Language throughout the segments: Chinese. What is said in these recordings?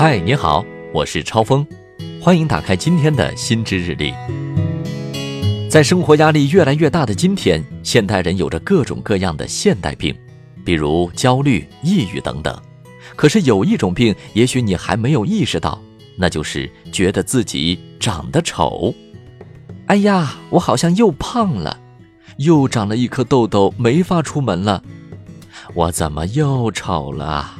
嗨，你好，我是超峰，欢迎打开今天的新知日历。在生活压力越来越大的今天，现代人有着各种各样的现代病，比如焦虑、抑郁等等。可是有一种病，也许你还没有意识到，那就是觉得自己长得丑。哎呀，我好像又胖了，又长了一颗痘痘，没法出门了。我怎么又丑了？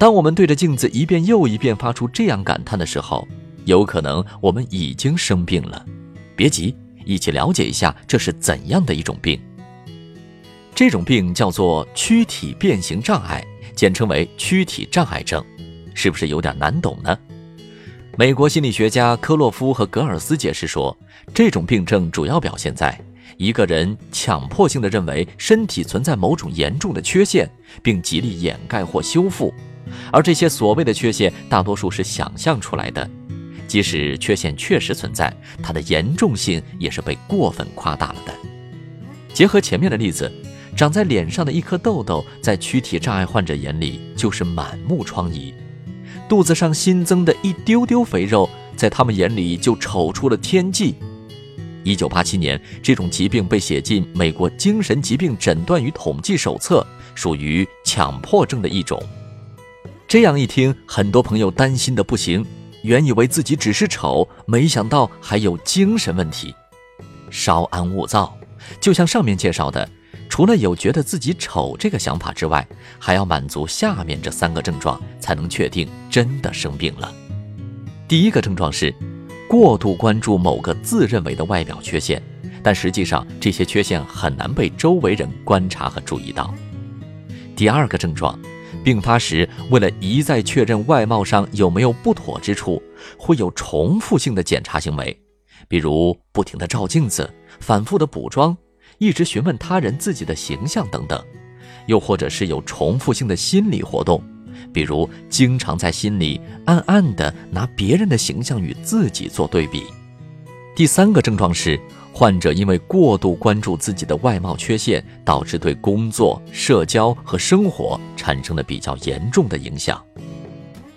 当我们对着镜子一遍又一遍发出这样感叹的时候，有可能我们已经生病了。别急，一起了解一下这是怎样的一种病。这种病叫做躯体变形障碍，简称为躯体障碍症，是不是有点难懂呢？美国心理学家科洛夫和格尔斯解释说，这种病症主要表现在一个人强迫性的认为身体存在某种严重的缺陷，并极力掩盖或修复。而这些所谓的缺陷，大多数是想象出来的。即使缺陷确实存在，它的严重性也是被过分夸大了的。结合前面的例子，长在脸上的一颗痘痘，在躯体障碍患者眼里就是满目疮痍；肚子上新增的一丢丢肥肉，在他们眼里就丑出了天际。一九八七年，这种疾病被写进美国精神疾病诊断与统计手册，属于强迫症的一种。这样一听，很多朋友担心的不行。原以为自己只是丑，没想到还有精神问题。稍安勿躁，就像上面介绍的，除了有觉得自己丑这个想法之外，还要满足下面这三个症状，才能确定真的生病了。第一个症状是过度关注某个自认为的外表缺陷，但实际上这些缺陷很难被周围人观察和注意到。第二个症状。病发时，为了一再确认外貌上有没有不妥之处，会有重复性的检查行为，比如不停地照镜子、反复的补妆、一直询问他人自己的形象等等；又或者是有重复性的心理活动，比如经常在心里暗暗地拿别人的形象与自己做对比。第三个症状是。患者因为过度关注自己的外貌缺陷，导致对工作、社交和生活产生了比较严重的影响。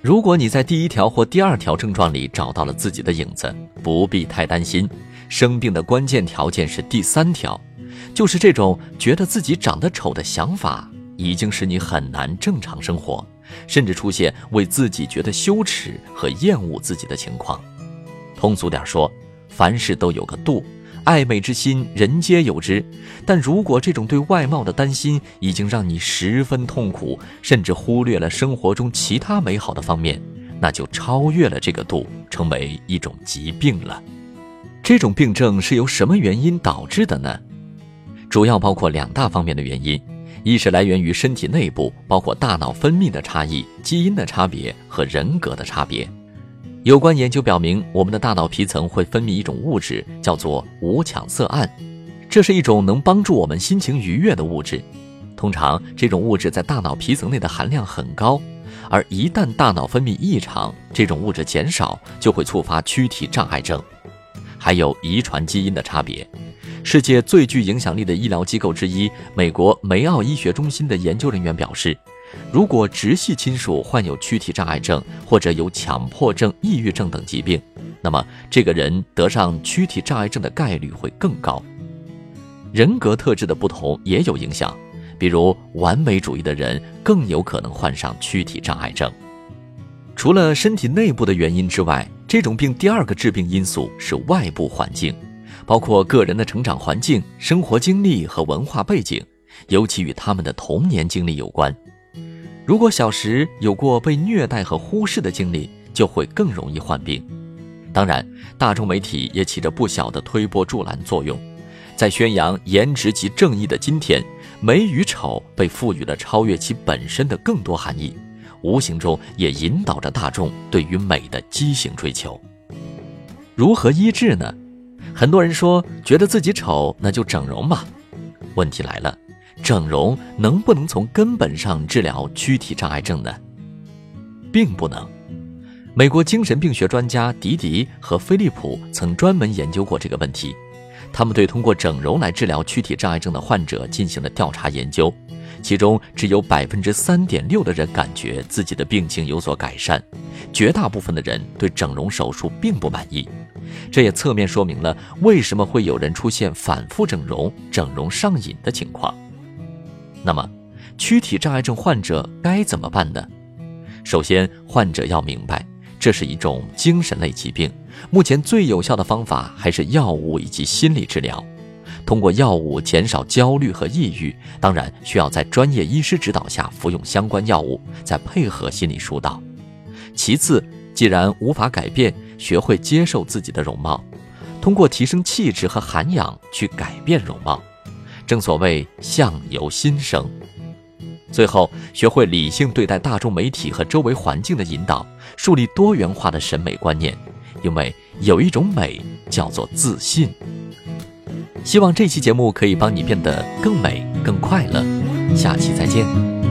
如果你在第一条或第二条症状里找到了自己的影子，不必太担心。生病的关键条件是第三条，就是这种觉得自己长得丑的想法，已经使你很难正常生活，甚至出现为自己觉得羞耻和厌恶自己的情况。通俗点说，凡事都有个度。爱美之心，人皆有之。但如果这种对外貌的担心已经让你十分痛苦，甚至忽略了生活中其他美好的方面，那就超越了这个度，成为一种疾病了。这种病症是由什么原因导致的呢？主要包括两大方面的原因：一是来源于身体内部，包括大脑分泌的差异、基因的差别和人格的差别。有关研究表明，我们的大脑皮层会分泌一种物质，叫做五羟色胺。这是一种能帮助我们心情愉悦的物质。通常，这种物质在大脑皮层内的含量很高，而一旦大脑分泌异常，这种物质减少，就会触发躯体障碍症。还有遗传基因的差别。世界最具影响力的医疗机构之一——美国梅奥医学中心的研究人员表示。如果直系亲属患有躯体障碍症或者有强迫症、抑郁症等疾病，那么这个人得上躯体障碍症的概率会更高。人格特质的不同也有影响，比如完美主义的人更有可能患上躯体障碍症。除了身体内部的原因之外，这种病第二个致病因素是外部环境，包括个人的成长环境、生活经历和文化背景，尤其与他们的童年经历有关。如果小时有过被虐待和忽视的经历，就会更容易患病。当然，大众媒体也起着不小的推波助澜作用。在宣扬颜值及正义的今天，美与丑被赋予了超越其本身的更多含义，无形中也引导着大众对于美的畸形追求。如何医治呢？很多人说，觉得自己丑，那就整容吧。问题来了。整容能不能从根本上治疗躯体障碍症呢？并不能。美国精神病学专家迪迪和菲利普曾专门研究过这个问题。他们对通过整容来治疗躯体障碍症的患者进行了调查研究，其中只有百分之三点六的人感觉自己的病情有所改善，绝大部分的人对整容手术并不满意。这也侧面说明了为什么会有人出现反复整容、整容上瘾的情况。那么，躯体障碍症患者该怎么办呢？首先，患者要明白，这是一种精神类疾病，目前最有效的方法还是药物以及心理治疗。通过药物减少焦虑和抑郁，当然需要在专业医师指导下服用相关药物，再配合心理疏导。其次，既然无法改变，学会接受自己的容貌，通过提升气质和涵养去改变容貌。正所谓相由心生。最后，学会理性对待大众媒体和周围环境的引导，树立多元化的审美观念，因为有一种美叫做自信。希望这期节目可以帮你变得更美、更快乐。下期再见。